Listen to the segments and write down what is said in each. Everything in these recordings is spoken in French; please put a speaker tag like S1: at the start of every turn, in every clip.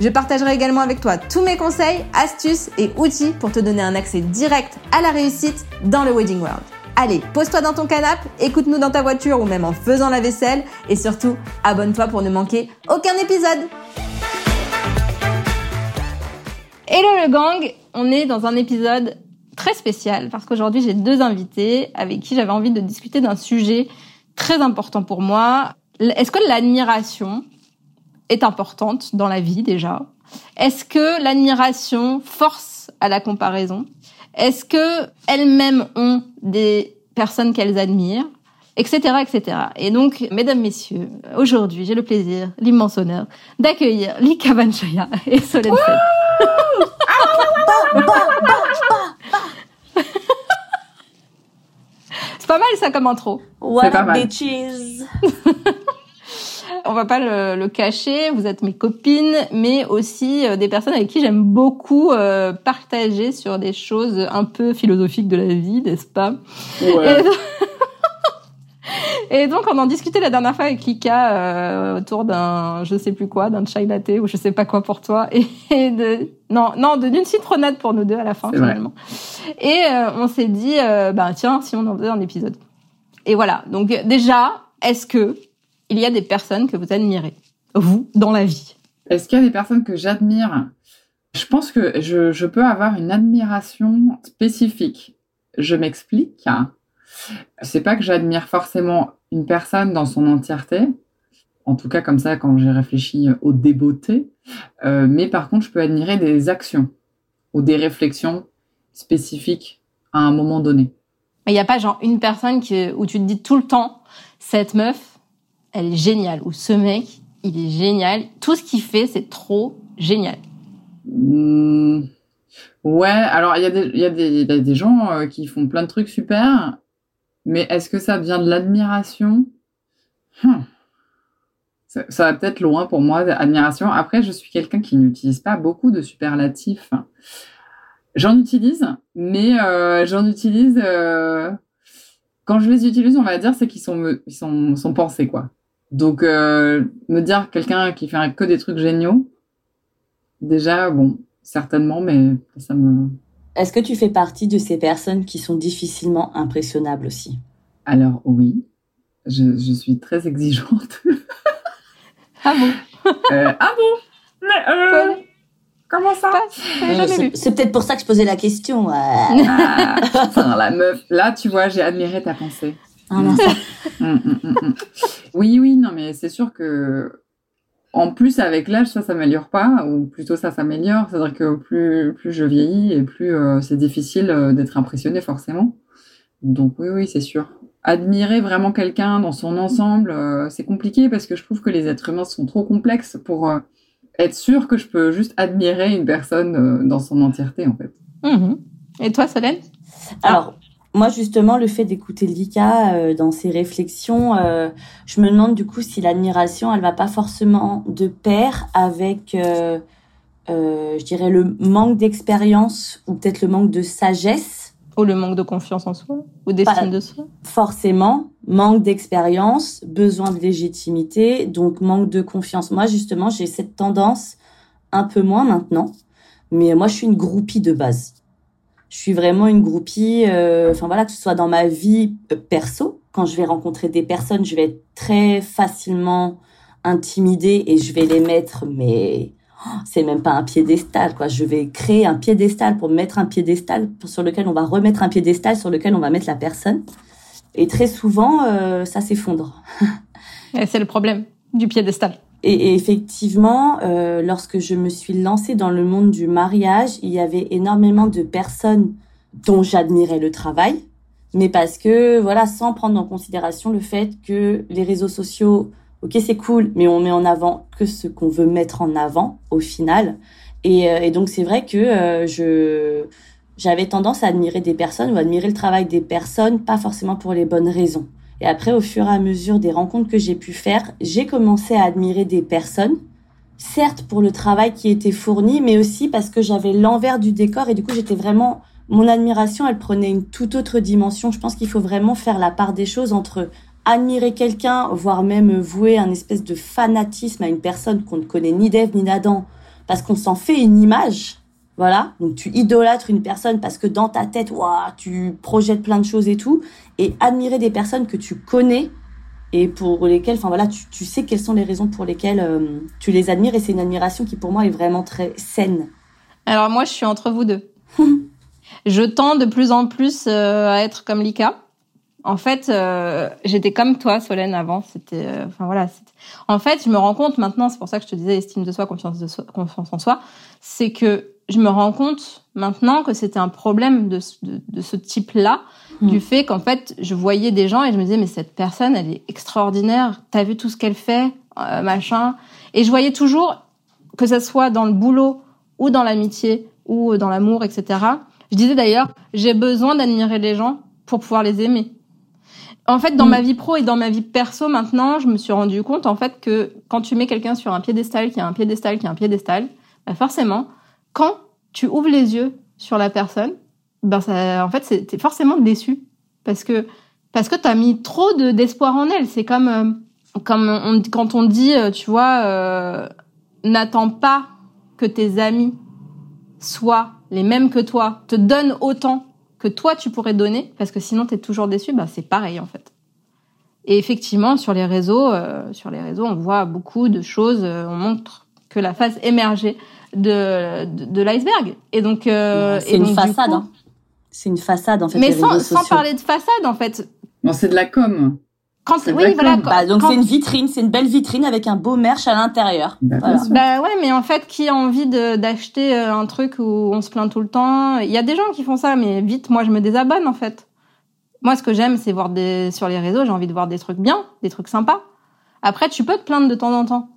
S1: Je partagerai également avec toi tous mes conseils, astuces et outils pour te donner un accès direct à la réussite dans le Wedding World. Allez, pose-toi dans ton canapé, écoute-nous dans ta voiture ou même en faisant la vaisselle et surtout, abonne-toi pour ne manquer aucun épisode. Hello le gang, on est dans un épisode très spécial parce qu'aujourd'hui j'ai deux invités avec qui j'avais envie de discuter d'un sujet très important pour moi. Est-ce que l'admiration est importante dans la vie déjà Est-ce que l'admiration force à la comparaison? Est-ce que elles-mêmes ont des personnes qu'elles admirent? Etc., etc. Et donc, mesdames, messieurs, aujourd'hui, j'ai le plaisir, l'immense honneur d'accueillir Lika Banchaya et Solène C'est pas mal ça comme intro.
S2: What up, bitches
S1: on va pas le, cacher, vous êtes mes copines, mais aussi euh, des personnes avec qui j'aime beaucoup euh, partager sur des choses un peu philosophiques de la vie, n'est-ce pas?
S2: Ouais.
S1: Et, donc, on en discutait la dernière fois avec Lika euh, autour d'un, je sais plus quoi, d'un chai latte ou je sais pas quoi pour toi, et, de non, non, d'une citronnade pour nous deux à la fin finalement. Et on s'est dit, bah tiens, si on en faisait un épisode. Et voilà. Donc déjà, est-ce que il y a des personnes que vous admirez, vous, dans la vie
S3: Est-ce qu'il y a des personnes que j'admire? Je pense que je, peux avoir une admiration spécifique. Je m'explique. C'est pas que j'admire forcément une personne dans son entièreté, en tout cas comme ça quand j'ai réfléchi aux débeautés, euh, mais par contre je peux admirer des actions ou des réflexions spécifiques à un moment donné.
S1: Il n'y a pas genre une personne qui, où tu te dis tout le temps, cette meuf, elle est géniale, ou ce mec, il est génial. Tout ce qu'il fait, c'est trop génial.
S3: Mmh. Ouais, alors il y, a des, gens euh, qui font plein de trucs super, mais est-ce que ça vient de l'admiration? Hum. ça, va peut-être loin pour moi, admiration. Après, je suis quelqu'un qui n'utilise pas beaucoup de superlatifs. J'en utilise, mais euh, j'en utilise... Euh, quand je les utilise, on va dire, c'est qu'ils sont, ils sont, sont pensés, quoi. Donc, euh, me dire quelqu'un qui fait que des trucs géniaux, déjà, bon, certainement, mais ça me.
S2: Est-ce que tu fais partie de ces personnes qui sont difficilement impressionnables aussi?
S3: Alors, oui. Je, je suis très exigeante.
S1: ah bon?
S3: Euh, Ah bon? Mais euh, Comment ça?
S2: C'est peut-être pour ça que je posais la question.
S3: Ah, la meuf. Là, tu vois, j'ai admiré ta pensée.
S2: Ah,
S3: hum, hum, hum, oui, oui, non, mais c'est sûr que en plus, avec l'âge, ça s'améliore pas, ou plutôt ça s'améliore. C'est-à-dire que plus, plus je vieillis et plus euh, c'est difficile euh, d'être impressionné forcément. Donc oui, oui, c'est sûr. Admirer vraiment quelqu'un dans son ensemble, euh, c'est compliqué parce que je trouve que les êtres humains sont trop complexes pour être sûr que je peux juste admirer une personne dans son entièreté, en fait.
S1: Mhm. Et toi, Solène?
S2: Alors, moi, justement, le fait d'écouter Lika euh, dans ses réflexions, euh, je me demande du coup si l'admiration, elle va pas forcément de pair avec, euh, je dirais, le manque d'expérience ou peut-être le manque de sagesse.
S1: Ou le manque de confiance en soi ou d'estime de soi.
S2: Forcément, manque d'expérience, besoin de légitimité, donc manque de confiance. Moi, justement, j'ai cette tendance, un peu moins maintenant, mais moi, je suis une groupie de base je suis vraiment une groupie. Euh, enfin voilà, que ce soit dans ma vie euh, perso, quand je vais rencontrer des personnes, je vais être très facilement intimidée et je vais les mettre, mais oh, c'est même pas un piédestal quoi. Je vais créer un piédestal pour mettre un piédestal sur lequel on va remettre un piédestal sur lequel on va mettre la personne. Et très souvent, euh, ça s'effondre.
S1: c'est le problème du piédestal.
S2: Et, effectivement, euh, lorsque je me suis lancée dans le monde du mariage, il y avait énormément de personnes dont j'admirais le travail, mais parce que, voilà, sans prendre en considération le fait que les réseaux sociaux ok, c'est cool, mais on met en avant que ce qu'on veut mettre en avant au final. Et, euh, et donc, c'est vrai que euh, je j'avais tendance à admirer des personnes ou admirer le travail des personnes, pas forcément pour les bonnes raisons. Et après, au fur et à mesure des rencontres que j'ai pu faire, j'ai commencé à admirer des personnes, certes pour le travail qui était fourni, mais aussi parce que j'avais l'envers du décor et du coup, j'étais vraiment mon admiration, elle prenait une toute autre dimension. Je pense qu'il faut vraiment faire la part des choses entre admirer quelqu'un, voire même vouer un espèce de fanatisme à une personne qu'on ne connaît ni d'Ève ni d'Adam, parce qu'on s'en fait une image. Voilà, donc tu idolâtres une personne parce que dans ta tête, waouh, tu projettes plein de choses et tout, et admirer des personnes que tu connais et pour lesquelles, enfin voilà, tu, tu sais quelles sont les raisons pour lesquelles euh, tu les admires, et c'est une admiration qui pour moi est vraiment très saine.
S1: Alors moi, je suis entre vous deux. je tends de plus en plus euh, à être comme Lika. En fait, euh, j'étais comme toi, Solène, avant. C'était, enfin voilà. En fait, je me rends compte maintenant. C'est pour ça que je te disais estime de soi, confiance de soi, confiance en soi. C'est que je me rends compte maintenant que c'était un problème de, de, de ce type-là, mmh. du fait qu'en fait, je voyais des gens et je me disais mais cette personne, elle est extraordinaire. T'as vu tout ce qu'elle fait, euh, machin. Et je voyais toujours que ça soit dans le boulot ou dans l'amitié ou dans l'amour, etc. Je disais d'ailleurs, j'ai besoin d'admirer les gens pour pouvoir les aimer. En fait, dans mmh. ma vie pro et dans ma vie perso maintenant, je me suis rendu compte en fait que quand tu mets quelqu'un sur un piédestal, qui a un piédestal, qui a un piédestal, bah forcément, quand tu ouvres les yeux sur la personne, ben ça, en fait, t'es forcément déçu parce que parce que t'as mis trop de d'espoir en elle. C'est comme euh, comme on, quand on dit, euh, tu vois, euh, n'attends pas que tes amis soient les mêmes que toi, te donnent autant que toi tu pourrais donner, parce que sinon tu es toujours déçu, bah c'est pareil en fait. Et effectivement, sur les réseaux, euh, sur les réseaux, on voit beaucoup de choses. Euh, on montre que la face émergée de de, de l'iceberg. Et donc
S2: euh, c'est une façade. Hein. C'est une façade en fait.
S1: Mais sans, sans parler de façade en fait.
S3: Non, c'est de la com.
S1: Quand oui, voilà.
S2: Bah, donc c'est une vitrine, c'est une belle vitrine avec un beau merch à l'intérieur.
S1: Bah, voilà. bah, ouais, mais en fait, qui a envie d'acheter euh, un truc où on se plaint tout le temps? Il y a des gens qui font ça, mais vite, moi, je me désabonne en fait. Moi, ce que j'aime, c'est voir des sur les réseaux, j'ai envie de voir des trucs bien, des trucs sympas. Après, tu peux te plaindre de temps en temps,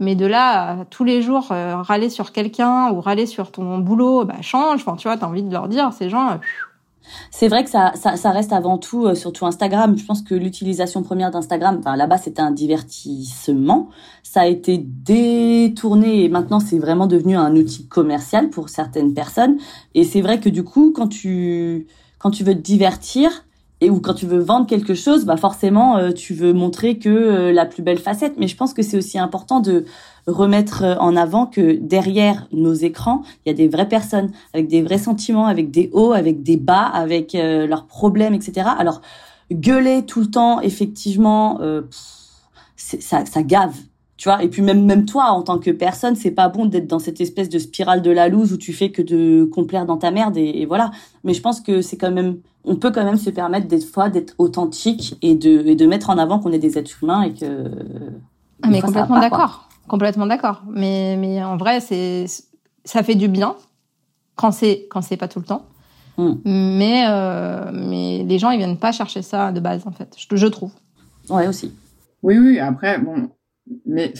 S1: mais de là tous les jours euh, râler sur quelqu'un ou râler sur ton boulot, bah change. Tu vois, t'as envie de leur dire ces gens. Euh,
S2: c'est vrai que ça, ça, ça, reste avant tout, euh, surtout Instagram. Je pense que l'utilisation première d'Instagram, là-bas c'était un divertissement. Ça a été détourné et maintenant c'est vraiment devenu un outil commercial pour certaines personnes. Et c'est vrai que du coup, quand tu quand tu veux te divertir, et ou quand tu veux vendre quelque chose, bah forcément euh, tu veux montrer que euh, la plus belle facette. Mais je pense que c'est aussi important de remettre euh, en avant que derrière nos écrans, il y a des vraies personnes avec des vrais sentiments, avec des hauts, avec des bas, avec leurs problèmes, etc. Alors gueuler tout le temps, effectivement, ça, ça gave tu vois et puis même même toi en tant que personne c'est pas bon d'être dans cette espèce de spirale de la loose où tu fais que de complaire dans ta merde et, et voilà. Mais je pense que c'est quand même on peut quand même se permettre des fois d'être authentique et de et de mettre en avant qu'on est des êtres humains et que
S1: ah, mais complètement d'accord. Complètement d'accord. Mais mais en vrai c'est ça fait du bien quand c'est quand c'est pas tout le temps. Mm. mais euh, mais les gens ils viennent pas chercher ça de base en fait. Je, je trouve.
S2: Ouais aussi.
S3: Oui oui après bon mais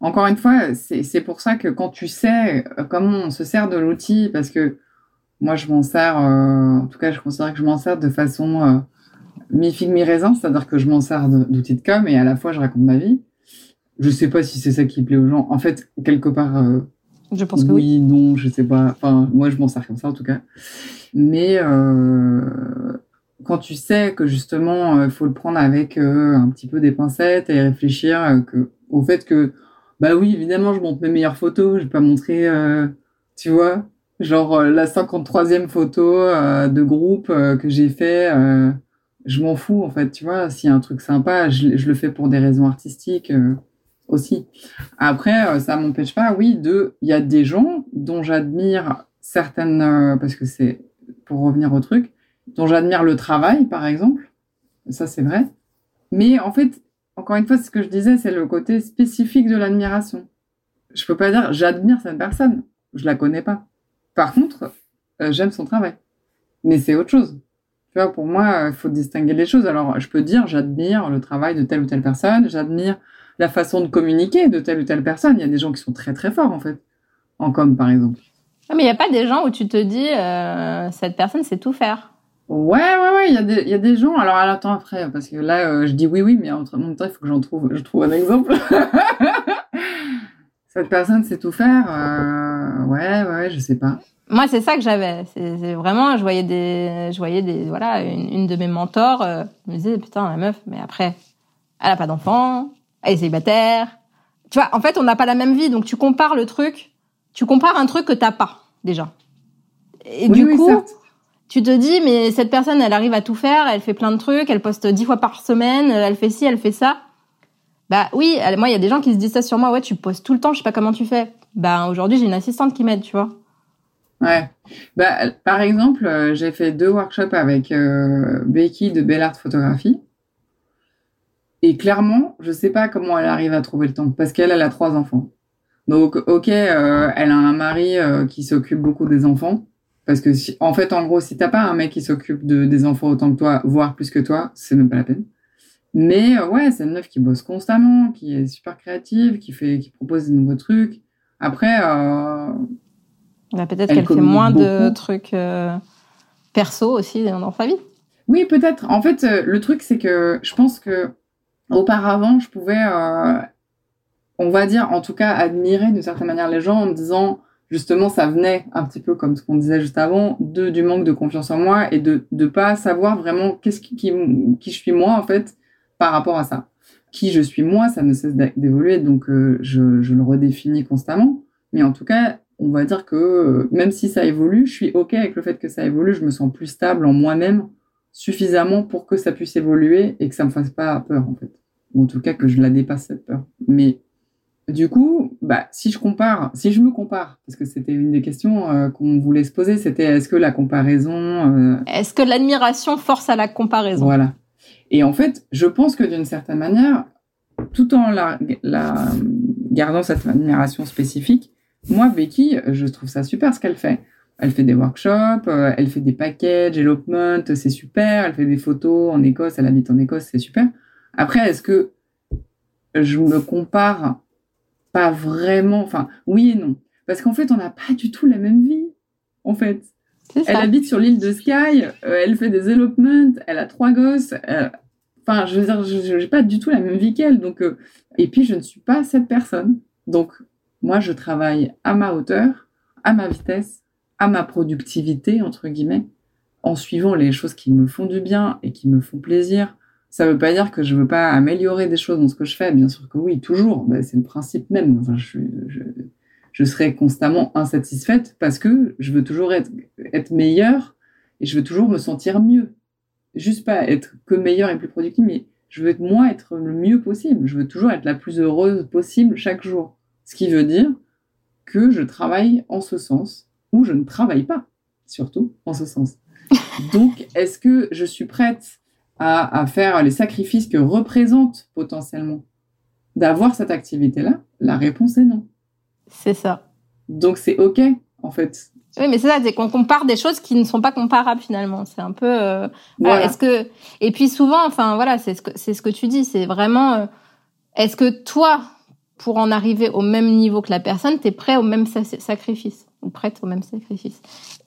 S3: encore une fois, c'est pour ça que quand tu sais euh, comment on se sert de l'outil, parce que moi je m'en sers, euh, en tout cas je considère que je m'en sers de façon euh, mi-figue, mi-raisin, c'est-à-dire que je m'en sers d'outils de com et à la fois je raconte ma vie. Je sais pas si c'est ça qui plaît aux gens. En fait, quelque part, euh,
S1: je pense que
S3: oui, non, je sais pas. Enfin, moi je m'en sers comme ça en tout cas. Mais quand tu sais que justement il faut le prendre avec un petit peu des pincettes et réfléchir que au fait que, bah oui, évidemment, je montre mes meilleures photos, je vais pas montrer, euh, tu vois, genre euh, la 53e photo euh, de groupe que j'ai fait, je m'en fous, en fait, tu vois, s'il y a un truc sympa, je, je, le fais pour des raisons artistiques aussi. Après, ça m'empêche pas, oui, de, il y a des gens dont j'admire certaines, parce que c'est, pour revenir au truc, dont j'admire le travail, par exemple, ça c'est vrai, mais en fait, encore une fois, ce que je disais, c'est le côté spécifique de l'admiration. Je peux pas dire j'admire cette personne, je la connais pas. Par contre, euh, j'aime son travail. Mais c'est autre chose. Tu vois, pour moi, il faut distinguer les choses. Alors, je peux dire j'admire le travail de telle ou telle personne, j'admire la façon de communiquer de telle ou telle personne. Il y a des gens qui sont très très forts en fait, en com par exemple.
S1: Ah, mais il n'y a pas des gens où tu te dis, euh, cette personne sait tout faire.
S3: Ouais, ouais, ouais, il y, a des, y a des gens. Alors, attends après, parce que là, euh, je dis oui, oui, mais en même temps, il faut que j'en trouve, je trouve un exemple. Cette personne sait tout faire. Euh, ouais, ouais, je sais pas.
S1: Moi, c'est ça que j'avais. C'est vraiment, je voyais des, je voyais des, voilà, une, une de mes mentors. Euh, me disais, putain, la meuf, mais après, elle a pas d'enfant, elle est célibataire. Tu vois, en fait, on n'a pas la même vie, donc tu compares le truc, tu compares un truc que t'as pas déjà. Et
S3: Oui,
S1: du
S3: oui,
S1: coup,
S3: certes.
S1: Tu te dis, mais cette personne, elle arrive à tout faire, elle fait plein de trucs, elle poste dix fois par semaine, elle fait ci, elle fait ça. Bah oui, moi, il y a des gens qui se disent ça sur moi, ouais, tu postes tout le temps, je sais pas comment tu fais. Bah aujourd'hui, j'ai une assistante qui m'aide, tu vois.
S3: Ouais. Bah, par exemple, euh, j'ai fait deux workshops avec euh, Becky de Belle Art Photographie. Et clairement, je sais pas comment elle arrive à trouver le temps, parce qu'elle, elle a trois enfants. Donc, ok, euh, elle a un mari qui s'occupe beaucoup des enfants. Parce que, si, en fait, en gros, si t'as pas un mec qui s'occupe de, des enfants autant que toi, voire plus que toi, c'est même pas la peine. Mais euh, ouais, c'est une meuf qui bosse constamment, qui est super créative, qui fait, qui propose de nouveaux trucs. Après, euh,
S1: Bah, peut-être
S3: Elle
S1: qu'elle fait moins de trucs euh, perso aussi dans dans sa vie.
S3: Oui, peut-être. En fait, euh, le truc, c'est que je pense que auparavant, je pouvais, euh, on va dire, en tout cas, admirer d'une certaine manière les gens en me disant, justement, ça venait un petit peu comme ce qu'on disait juste avant, de, du manque de confiance en moi et de ne pas savoir vraiment qu'est-ce qui, qui, qui je suis moi, en fait, par rapport à ça. Qui je suis moi, ça ne cesse d'évoluer, donc euh, je, je le redéfinis constamment. Mais en tout cas, on va dire que euh, même si ça évolue, je suis OK avec le fait que ça évolue, je me sens plus stable en moi-même suffisamment pour que ça puisse évoluer et que ça me fasse pas peur en fait. Ou en tout cas que je la dépasse cette peur. Mais du coup, bah si je compare, si je me compare, parce que c'était une des questions euh, qu'on voulait se poser, c'était est-ce que la comparaison, euh,
S1: Est-ce que l'admiration force à la comparaison?
S3: Voilà. Et en fait, je pense que d'une certaine manière, tout en la, la gardant cette admiration spécifique, moi, Becky, je trouve ça super ce qu'elle fait. Elle fait des workshops, euh, elle fait des packages, elopement, c'est super. Elle fait des photos en Écosse, elle habite en Écosse, c'est super. Après, est-ce que je me compare pas vraiment Enfin, oui et non. Parce qu'en fait, on n'a pas du tout la même vie, en fait. Elle habite sur l'île de Skye, euh, elle fait des elopements, elle a trois gosses. euh, Enfin, je veux dire, je n'ai pas du tout la même vie qu'elle. Donc, euh, et puis, je ne suis pas cette personne. Donc, moi, je travaille à ma hauteur, à ma vitesse, à ma productivité, entre guillemets, en suivant les choses qui me font du bien et qui me font plaisir. Ça ne veut pas dire que je ne veux pas améliorer des choses dans ce que je fais. Bien sûr que oui, toujours. Ben, c'est le principe même. Enfin, je, je, je serai constamment insatisfaite parce que je veux toujours être, être meilleure et je veux toujours me sentir mieux. Juste pas être que meilleure et plus productive, mais je veux être moi être le mieux possible. Je veux toujours être la plus heureuse possible chaque jour. Ce qui veut dire que je travaille en ce sens ou je ne travaille pas, surtout en ce sens. Donc, est-ce que je suis prête à, à faire les sacrifices que représente potentiellement d'avoir cette activité-là La réponse est non.
S1: C'est ça.
S3: Donc c'est ok en fait.
S1: Oui, mais c'est ça, c'est qu'on compare des choses qui ne sont pas comparables finalement. C'est un peu. euh, voilà. Est-ce que et puis souvent, enfin voilà, c'est ce que c'est ce que tu dis, c'est vraiment. euh, Est-ce que toi, pour en arriver au même niveau que la personne, t'es prêt au même sa- sacrifice ou prête au même sacrifice?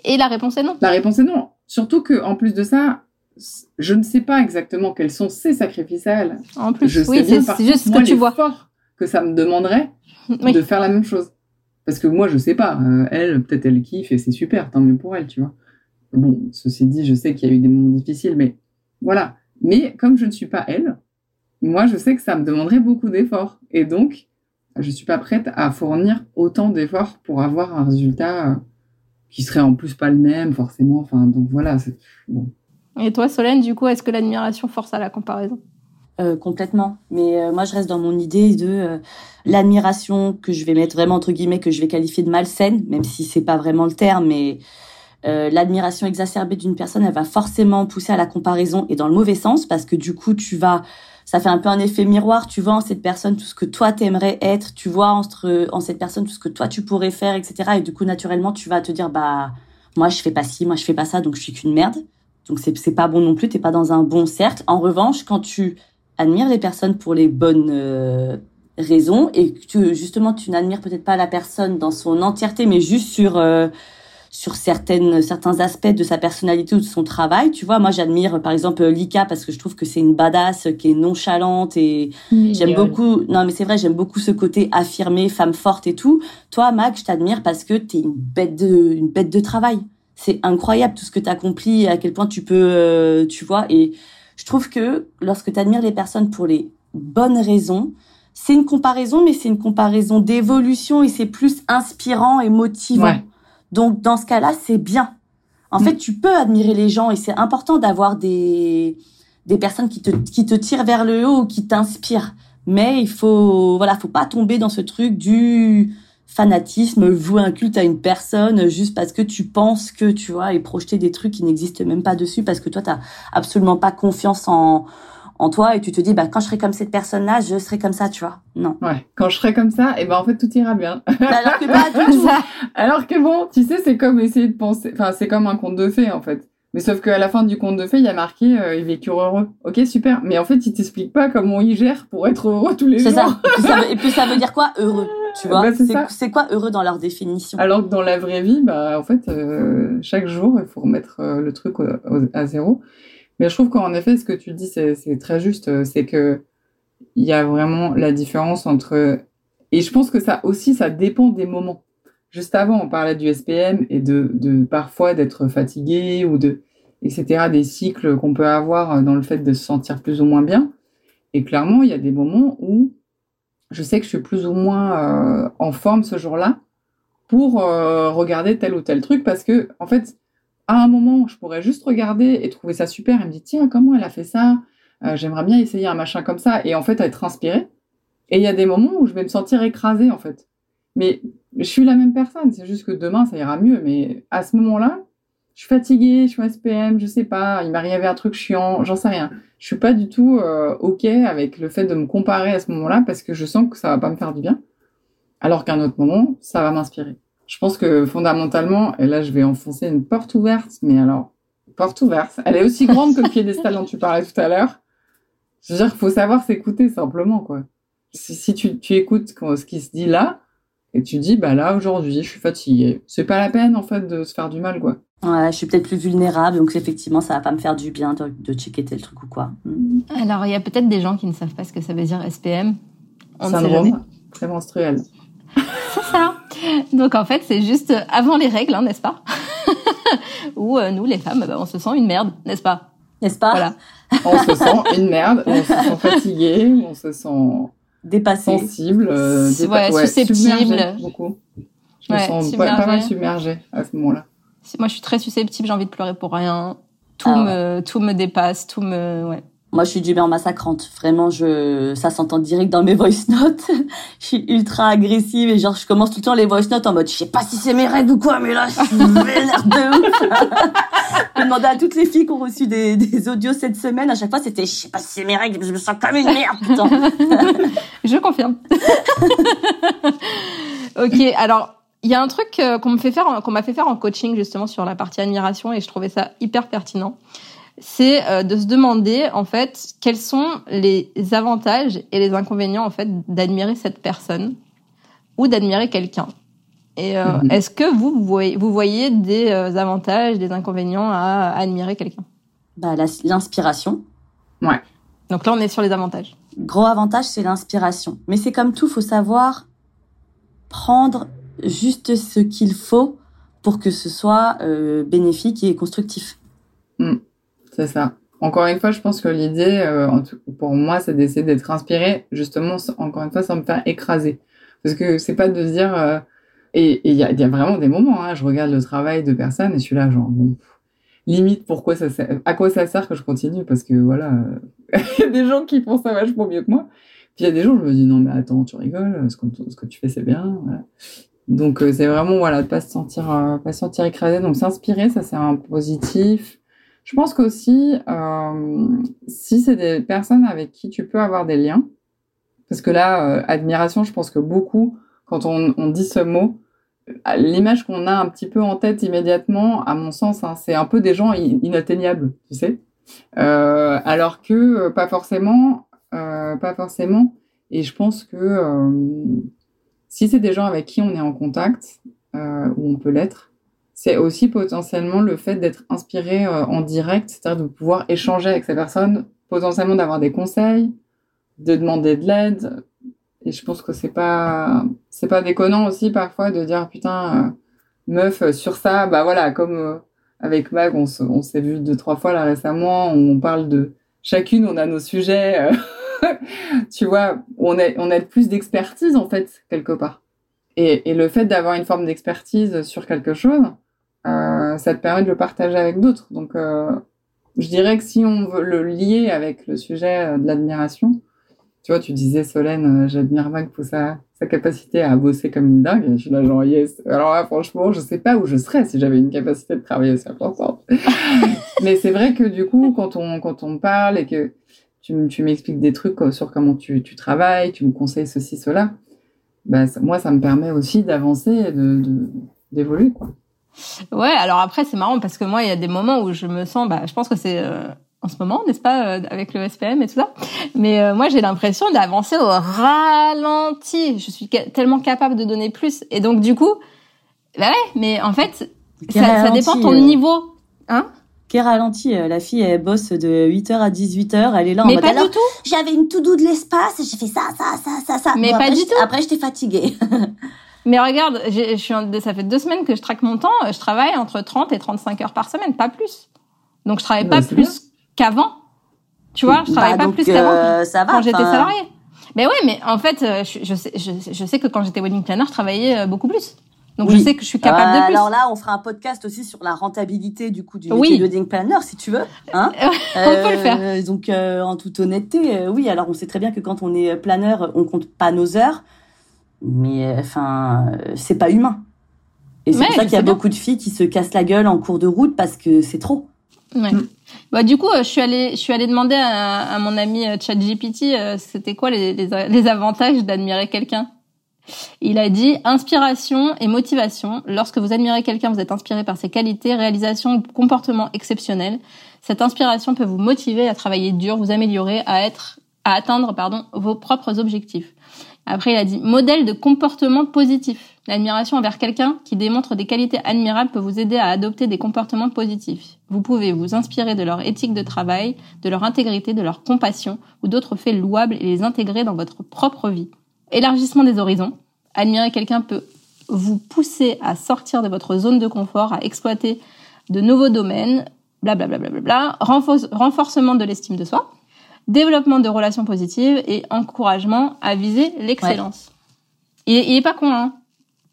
S1: Et la réponse est non.
S3: La réponse est non. Surtout que en plus de ça, je ne sais pas exactement quels sont ses sacrifices à elle.
S1: En plus,
S3: Je sais
S1: oui,
S3: bien
S1: c'est juste ce
S3: contre,
S1: que tu vois.
S3: que ça me demanderait
S1: Oui.
S3: de faire la même chose. Parce que moi, je sais pas. Euh, elle, peut-être elle kiffe et c'est super, tant mieux pour elle, tu vois. Bon, ceci dit, je sais qu'il y a eu des moments difficiles, mais voilà. Mais comme je ne suis pas elle, moi, je sais que ça me demanderait beaucoup d'efforts. Et donc, je suis pas prête à fournir autant d'efforts pour avoir un résultat euh, qui serait en plus pas le même, forcément. Enfin, donc voilà. Bon.
S1: Et toi, Solène, du coup, est-ce que l'admiration force à la comparaison
S2: Euh, complètement. Mais euh, moi, je reste dans mon idée de euh, l'admiration que je vais mettre vraiment entre guillemets que je vais qualifier de malsaine, même si c'est pas vraiment le terme, mais euh, l'admiration exacerbée d'une personne, elle va forcément pousser à la comparaison et dans le mauvais sens parce que du coup, tu vas, ça fait un peu un effet miroir. Tu vois en cette personne tout ce que toi t'aimerais être, tu vois en cette personne tout ce que toi tu pourrais faire, etc. Et du coup, naturellement, tu vas te dire bah moi je fais pas ci, moi je fais pas ça, donc je suis qu'une merde. Donc c'est c'est pas bon non plus. T'es pas dans un bon cercle. En revanche, quand tu admire les personnes pour les bonnes euh, raisons et que justement tu n'admires peut-être pas la personne dans son entièreté, mais juste sur euh, sur certaines certains aspects de sa personnalité ou de son travail. Tu vois, moi j'admire par exemple Lika parce que je trouve que c'est une badass qui est nonchalante et j'aime beaucoup. Non mais c'est vrai, j'aime beaucoup ce côté affirmé, femme forte et tout. Toi, Mac, je t'admire parce que t'es une bête de une bête de travail. C'est incroyable tout ce que tu accomplis, à quel point tu peux, euh, tu vois. Et je trouve que lorsque tu admires les personnes pour les bonnes raisons, c'est une comparaison, mais c'est une comparaison d'évolution et c'est plus inspirant et motivant. Donc dans ce cas-là, c'est bien. En mm. fait, tu peux admirer les gens et c'est important d'avoir des des personnes qui te qui te tirent vers le haut ou qui t'inspirent. Mais il faut voilà, faut pas tomber dans ce truc du fanatisme, vouer un culte à une personne juste parce que tu penses que tu vois et projeter des trucs qui n'existent même pas dessus parce que toi t'as absolument pas confiance en en toi et tu te dis bah quand je serai comme cette personne là je serai comme ça tu vois. Non.
S3: Ouais. Quand je serai comme ça et eh ben en fait tout ira bien.
S2: Bah, alors que pas du tout.
S3: Alors que bon tu sais c'est comme essayer de penser enfin c'est comme un conte de fées en fait. Mais sauf qu'à la fin du conte de fées il y a marqué euh, ils vécurent heureux. Ok super. Mais en fait il t'explique pas comment ils gèrent pour être heureux tous les jours.
S2: c'est ça. Et, ça et puis ça veut dire quoi heureux? Tu vois bah, c'est quoi heureux dans leur définition?
S3: Alors que dans la vraie vie bah en fait euh, chaque jour il faut remettre euh, le truc à zéro mais je trouve qu'en effet, ce que tu dis, c'est très juste. Euh, c'est que il y a vraiment la différence entre. Et je pense que ça aussi, ça dépend des moments. Juste avant, on parlait du SPM et de, de parfois d'être fatigué ou de etc. Des cycles qu'on peut avoir dans le fait de se sentir plus ou moins bien. Et clairement, il y a des moments où je sais que je suis plus ou moins euh, en forme ce jour-là pour euh, regarder tel ou tel truc parce que en fait à un moment, je pourrais juste regarder et trouver ça super et me dire, tiens, comment elle a fait ça? Euh, J'aimerais bien essayer un machin comme ça. Et en fait, être inspirée. Et il y a des moments où je vais me sentir écrasée, en fait. Mais je suis la même personne. C'est juste que demain, ça ira mieux. Mais à ce moment-là, je suis fatiguée, je suis SPM, je sais pas, il m'est arrivé un truc chiant, j'en sais rien. Je suis pas du tout euh, OK avec le fait de me comparer à ce moment-là parce que je sens que ça va pas me faire du bien. Alors qu'à un autre moment, ça va m'inspirer je pense que fondamentalement, et là je vais enfoncer une porte ouverte, mais alors, porte ouverte, elle est aussi grande que le piédestal dont tu parlais tout à l'heure. Je veux dire faut savoir s'écouter simplement, quoi. Si, tu écoutes ce qui se dit là, et tu dis, bah là, aujourd'hui, je suis fatiguée. C'est pas la peine, en fait, de se faire du mal, quoi.
S2: Ouais, je suis peut-être plus vulnérable, donc effectivement, ça va pas me faire du bien de, de checker tel truc ou quoi.
S1: Hmm. Alors, il y a peut-être des gens qui ne savent pas ce que ça veut dire SPM.
S3: On Syndrome prémenstruel.
S1: C'est ça. Donc en fait, c'est juste avant les règles, hein, n'est-ce pas? Où euh, nous, les femmes, bah, on se sent une merde, n'est-ce pas?
S2: N'est-ce pas?
S3: Voilà. on se sent une merde, on se sent fatigué, on se sent
S2: dépassé,
S3: sensible, euh,
S1: ouais, susceptible,
S3: beaucoup. Je me sens pas, mal submergée à ce moment-là.
S1: Moi, je suis très susceptible, j'ai envie de pleurer pour rien. Tout ah me, tout me dépasse, tout me, ouais.
S2: Moi, je suis d'humeur massacrante. Vraiment, je, ça s'entend direct dans mes voice notes. je suis ultra agressive et genre, je commence tout le temps les voice notes en mode, je sais pas si c'est mes règles ou quoi, mais là, je suis vénère de ouf. je demandais à toutes les filles qui ont reçu des, des audios cette semaine. À chaque fois, c'était, je sais pas si c'est mes règles, je me sens comme une merde, putain.
S1: je confirme. ok, alors, il y a un truc euh, qu'on me fait faire, qu'on m'a fait faire en coaching justement sur la partie admiration et je trouvais ça hyper pertinent c'est euh, de se demander en fait quels sont les avantages et les inconvénients en fait d'admirer cette personne ou d'admirer quelqu'un. Et euh, mhm. est-ce que vous, vous voyez, vous voyez des euh, avantages, des inconvénients à, admirer quelqu'un?
S2: Bah l'inspiration.
S3: Ouais.
S1: Donc là on est sur les avantages.
S2: Gros avantage c'est l'inspiration, mais c'est comme tout, faut savoir prendre juste ce qu'il faut pour que ce soit bénéfique et constructif.
S3: Mm. C'est ça. Encore une fois, je pense que l'idée, euh, pour moi, c'est d'essayer d'être inspiré, justement, encore une fois, sans me faire écraser. Parce que c'est pas de dire... Euh, et il y a, vraiment des moments, hein, je regarde le travail de personnes et je suis là, genre, bon, limite, pourquoi ça à quoi ça sert que je continue? Parce que voilà, il y a des gens qui font ça vachement mieux que moi. Puis il y a des gens, je me dis, non, mais attends, tu rigoles, ce que, tu fais, c'est bien. Donc, euh, c'est vraiment, voilà, de pas se sentir, pas se sentir écrasé. Donc, s'inspirer, ça, c'est un positif je pense qu'aussi, euh, si c'est des personnes avec qui tu peux avoir des liens, parce que là, euh, admiration, je pense que beaucoup, quand on, dit ce mot, l'image qu'on a un petit peu en tête immédiatement, à mon sens, hein, c'est un peu des gens inatteignables, tu sais. Euh, alors que pas forcément, pas forcément. Et je pense que euh, si c'est des gens avec qui on est en contact, euh, ou on peut l'être, c'est aussi potentiellement le fait d'être inspiré euh, en direct, c'est-à-dire de pouvoir échanger avec ces personnes, potentiellement d'avoir des conseils, de demander de l'aide. Et je pense que c'est pas c'est pas déconnant aussi parfois de dire putain euh, meuf sur ça bah voilà comme euh, avec Mag on se- on s'est vu deux trois fois là récemment on parle de chacune on a nos sujets euh, tu vois on a on a plus d'expertise en fait quelque part et, le fait d'avoir une forme d'expertise sur quelque chose euh, ça te permet de le partager avec d'autres donc euh, je dirais que si on veut le lier avec le sujet euh, de l'admiration tu vois, tu disais, Solène, euh, j'admire Mag pour sa, sa capacité à bosser comme une dingue. Et je suis là, genre, yes. Alors là, franchement, je sais pas où je serais si j'avais une capacité de travailler aussi importante. Mais c'est vrai que du coup, quand on, quand on parle et que tu, m'expliques des trucs euh, sur comment tu, tu travailles, tu me conseilles ceci, cela, bah, ça- moi, ça me permet aussi d'avancer et de, de- d'évoluer, quoi.
S1: Ouais, alors après, c'est marrant parce que moi, il y a des moments où je me sens, bah, je pense que c'est euh, en ce moment, n'est-ce pas, euh, avec le SPM et tout ça. Mais euh, moi, j'ai l'impression d'avancer au ralenti. Je suis tellement capable de donner plus. Et donc, du coup, bah ouais, mais en fait, ça, dépend de ton niveau. Hein?
S2: Qui ralenti. La fille, elle bosse de 8h à 18h. Elle est là en
S1: Mais
S2: mode
S1: pas
S2: alors,
S1: du tout.
S2: J'avais une to-do de l'espace, j'ai fait ça, ça, ça, ça, ça.
S1: Mais
S2: Bon,
S1: pas
S2: après,
S1: du tout.
S2: Après, j'étais fatiguée.
S1: Mais regarde, je suis ça fait deux semaines que je traque mon temps. Je travaille entre 30 et 35 heures par semaine, pas plus. Donc, je travaille pas plus qu'avant. Tu vois, je travaille
S2: Bah,
S1: pas
S2: donc,
S1: plus qu'avant.
S2: euh, ça va.
S1: quand j'étais
S2: enfin,
S1: salariée. Mais ouais, mais en fait, euh, je, je, sais, je, je sais que quand j'étais wedding planner, je travaillais euh, beaucoup plus. Donc
S2: Oui.
S1: je sais que je suis capable
S2: euh,
S1: de plus.
S2: Alors là, on fera un podcast aussi sur la rentabilité du coup du
S1: Oui.
S2: métier de wedding planner, si tu veux. Hein
S1: On peut le faire.
S2: Donc, euh, en toute honnêteté, euh, oui. Alors, on sait très bien que quand on est planeur, on compte pas nos heures, mais euh, enfin, euh, c'est pas humain. Et c'est
S1: Ouais,
S2: pour ça qu'il y a
S1: bien.
S2: beaucoup de filles qui se cassent la gueule en cours de route parce que c'est trop.
S1: Ouais.
S3: Mm.
S1: Bah, du coup, euh, je suis allée, je suis allée demander à, à mon ami euh, ChatGPT, euh, c'était quoi les, les, les avantages d'admirer quelqu'un? Il a dit inspiration et motivation. Lorsque vous admirez quelqu'un, vous êtes inspiré par ses qualités, réalisations ou comportements exceptionnels. Cette inspiration peut vous motiver à travailler dur, vous améliorer, à être, à atteindre, pardon, vos propres objectifs. Après, il a dit modèle de comportement positif. L'admiration envers quelqu'un qui démontre des qualités admirables peut vous aider à adopter des comportements positifs. Vous pouvez vous inspirer de leur éthique de travail, de leur intégrité, de leur compassion ou d'autres faits louables et les intégrer dans votre propre vie. Élargissement des horizons. Admirer quelqu'un peut vous pousser à sortir de votre zone de confort, à exploiter de nouveaux domaines, blablabla, bla, renforcement de l'estime de soi, développement de relations positives et encouragement à viser l'excellence. Il, il est pas con, hein.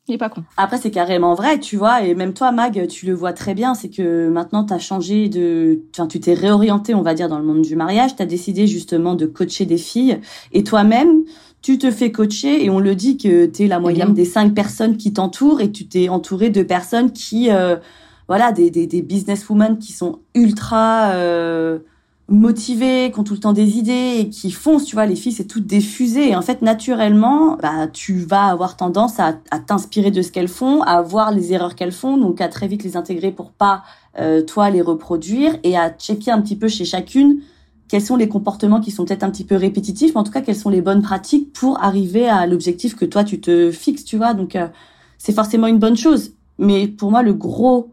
S1: Il est pas con.
S2: Après, c'est carrément vrai, tu vois. Et même toi, Mag, tu le vois très bien. C'est que maintenant, tu as changé de. Enfin, tu t'es réorienté, on va dire, dans le monde du mariage. Tu as décidé justement de coacher des filles. Et toi-même, tu te fais coacher. Et on le dit que tu es la moyenne des cinq personnes qui t'entourent. Et tu t'es entouré de personnes qui. euh, voilà, des, des, des businesswomen qui sont ultra. Euh, motivées, qui ont tout le temps des idées et qui foncent, tu vois, les filles, c'est toutes des fusées. En fait, naturellement, bah, tu vas avoir tendance à, à t'inspirer de ce qu'elles font, à voir les erreurs qu'elles font, donc à très vite les intégrer pour pas, euh, toi, les reproduire et à checker un petit peu chez chacune quels sont les comportements qui sont peut-être un petit peu répétitifs, mais en tout cas, quelles sont les bonnes pratiques pour arriver à l'objectif que toi, tu te fixes, tu vois. Donc, euh, c'est forcément une bonne chose. Mais pour moi, le gros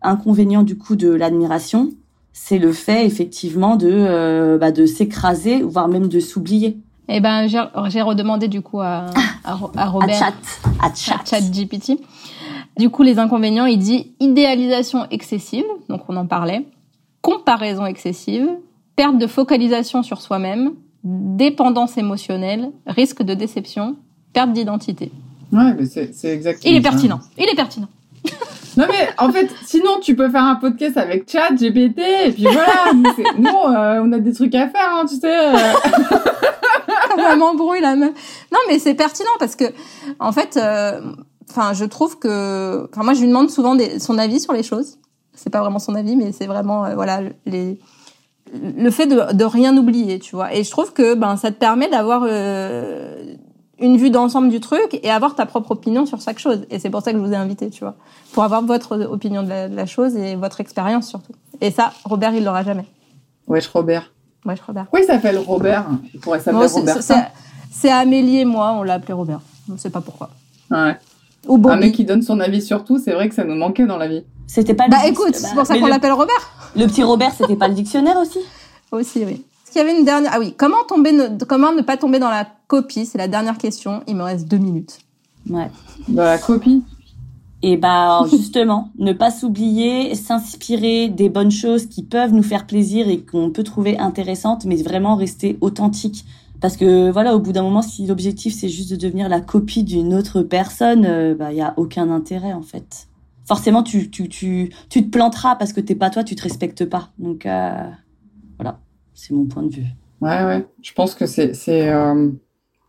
S2: inconvénient, du coup, de l'admiration, c'est le fait effectivement de euh, bah, de s'écraser voire même de s'oublier
S1: Eh ben, j'ai redemandé du coup à, à, Ro- à
S2: à
S1: Robert.
S2: chat à chat,
S1: chat GPT. Du coup, les inconvénients, il dit idéalisation excessive, donc on en parlait, comparaison excessive, perte de focalisation sur soi-même, dépendance émotionnelle, risque de déception, perte d'identité.
S3: Ouais, mais c'est exactement
S1: Il est
S3: ça.
S1: pertinent. Il est pertinent.
S3: Non mais en fait, sinon tu peux faire un podcast avec Chat, GPT, et puis voilà. nous, euh, on a des trucs à faire, hein, tu sais. euh.
S1: Elle m'embrouille la meuf. Non, mais c'est pertinent parce que, en fait, euh, enfin, je trouve que, enfin, moi, je lui demande souvent son avis sur les choses. C'est pas vraiment son avis, mais c'est vraiment, euh, voilà, les, le fait de, de rien oublier, tu vois. Et je trouve que, ben, ça te permet d'avoir euh, une vue d'ensemble du truc et avoir ta propre opinion sur chaque chose. Et c'est pour ça que je vous ai invité, tu vois, pour avoir votre opinion de la, de la chose et votre expérience surtout. Et ça, Robert, il l'aura jamais.
S3: Wesh Robert.
S1: Ouais, je Robert.
S3: Pourquoi il s'appelle Robert? Il pourrait s'appeler Robert.
S1: c'est- C'est Amélie et moi, on l'a appelé Robert. On ne sait pas pourquoi.
S3: Ouais.
S1: Ou Bobby.
S3: Un mec qui donne son avis sur tout, c'est vrai que ça nous manquait dans la vie.
S2: C'était pas le
S1: Bah écoute,
S2: bah,
S1: c'est pour ça
S2: mais
S1: qu'on
S2: le-
S1: l'appelle Robert.
S2: Le petit Robert, c'était pas le dictionnaire aussi?
S1: Aussi, oui. Qu'il y avait une dernière Ah oui, comment tomber, ne- comment ne pas tomber dans la copie? C'est la dernière question. Il me reste deux minutes.
S2: Ouais.
S3: Dans la copie?
S2: Et bah justement, ne pas s'oublier, s'inspirer des bonnes choses qui peuvent nous faire plaisir et qu'on peut trouver intéressantes, mais vraiment rester authentique. Parce que voilà, au bout d'un moment, si l'objectif c'est juste de devenir la copie d'une autre personne, euh, bah il y a aucun intérêt en fait. Forcément, tu tu tu tu te planteras parce que t'es pas toi, tu te respectes pas. Donc euh, voilà, c'est mon point de vue.
S3: Ouais, ouais. Je pense que c'est. c'est euh,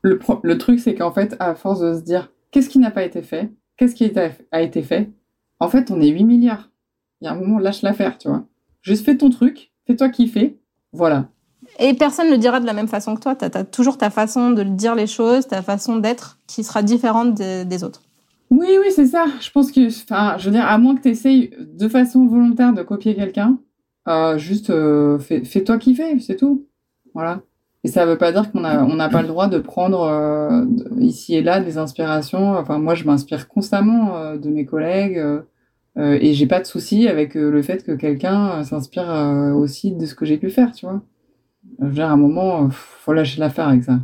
S3: le, pro- le truc, c'est qu'en fait, à force de se dire qu'est-ce qui n'a pas été fait, qu'est-ce qui a été fait, en fait, on est 8 milliards. Il y a un moment, lâche l'affaire, tu vois. Juste fais ton truc, fais-toi kiffer, voilà.
S1: Et personne ne le dira de la même façon que toi. Tu as, toujours ta façon de dire les choses, ta façon d'être qui sera différente de- des autres.
S3: Oui, oui, c'est ça. Je pense que, enfin, je veux dire, à moins que tu essayes de façon volontaire de copier quelqu'un, euh, juste euh, fais- fais-toi kiffer, c'est tout. Voilà. Et ça veut pas dire qu'on a, on n'a pas le droit de prendre euh, ici et là des inspirations. Enfin, moi, je m'inspire constamment euh, de mes collègues et j'ai pas de souci avec le fait que quelqu'un s'inspire aussi de ce que j'ai pu faire, tu vois. Je veux dire, à un moment, faut lâcher l'affaire avec ça.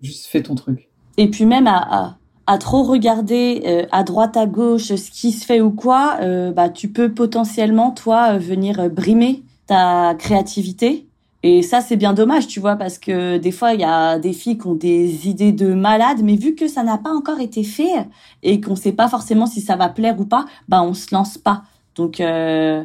S3: Juste fais ton truc.
S2: Et puis même à, à, à trop regarder euh, à droite à gauche ce qui se fait ou quoi, euh, bah tu peux potentiellement toi euh, venir euh, brimer ta créativité. Et ça c'est bien dommage, tu vois, parce que des fois il y a des filles qui ont des idées de malades, mais vu que ça n'a pas encore été fait et qu'on sait pas forcément si ça va plaire ou pas, bah on se lance pas. Donc euh,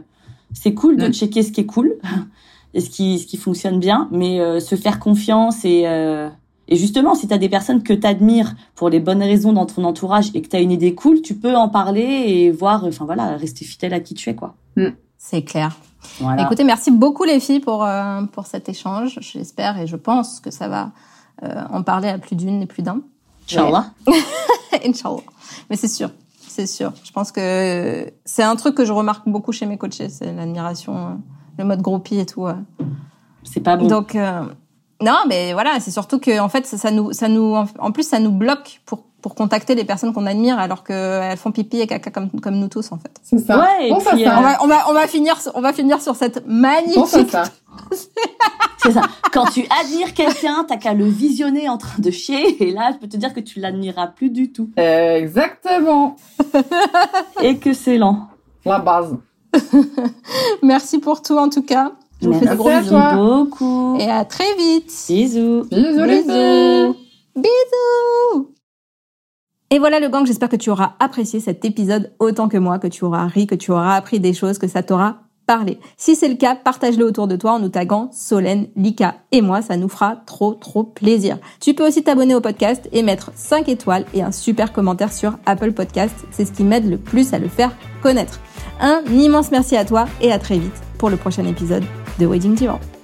S2: c'est cool de
S3: Mm.
S2: checker ce qui est cool et ce qui ce qui fonctionne bien, mais euh, se faire confiance et euh, et justement, si tu as des personnes que tu admires pour les bonnes raisons dans ton entourage et que tu as une idée cool, tu peux en parler et voir, enfin voilà, rester fidèle à qui tu es, quoi.
S1: C'est clair.
S2: Voilà.
S1: Écoutez, merci beaucoup les filles pour, euh, pour cet échange. J'espère et je pense que ça va euh, en parler à plus d'une et plus d'un.
S2: Inch'Allah.
S1: Inch'Allah. Mais c'est sûr, c'est sûr. Je pense que c'est un truc que je remarque beaucoup chez mes coachés, c'est l'admiration, euh, le mode groupie et tout.
S2: C'est pas bon.
S1: Donc euh, non, mais voilà, c'est surtout que en fait ça, ça nous, ça nous, en plus ça nous bloque pour pour contacter les personnes qu'on admire alors qu'elles font pipi et caca comme comme nous tous en fait.
S3: C'est ça.
S2: Ouais, et
S3: à
S2: puis,
S3: ça.
S1: On va on va on va finir on va finir sur cette magnifique
S3: ça.
S2: C'est ça. Quand tu admires quelqu'un, t'as qu'à le visionner en train de chier, et là, je peux te dire que tu l'admireras plus du tout.
S3: Exactement.
S2: Et que c'est lent.
S3: La base.
S1: Merci pour tout en tout cas. Je vous fais des gros bisous.
S2: beaucoup.
S1: Et à très vite.
S2: Bisous.
S3: Bisous les filles.
S1: Bisous. Et voilà le gang, j'espère que tu auras apprécié cet épisode autant que moi, que tu auras ri, que tu auras appris des choses, que ça t'aura parlé. Si c'est le cas, partage-le autour de toi en nous taguant Solène, Lika et moi, ça nous fera trop trop plaisir. Tu peux aussi t'abonner au podcast et mettre 5 étoiles et un super commentaire sur Apple Podcast, c'est ce qui m'aide le plus à le faire connaître. Un immense merci à toi et à très vite pour le prochain épisode de Wedding Divan.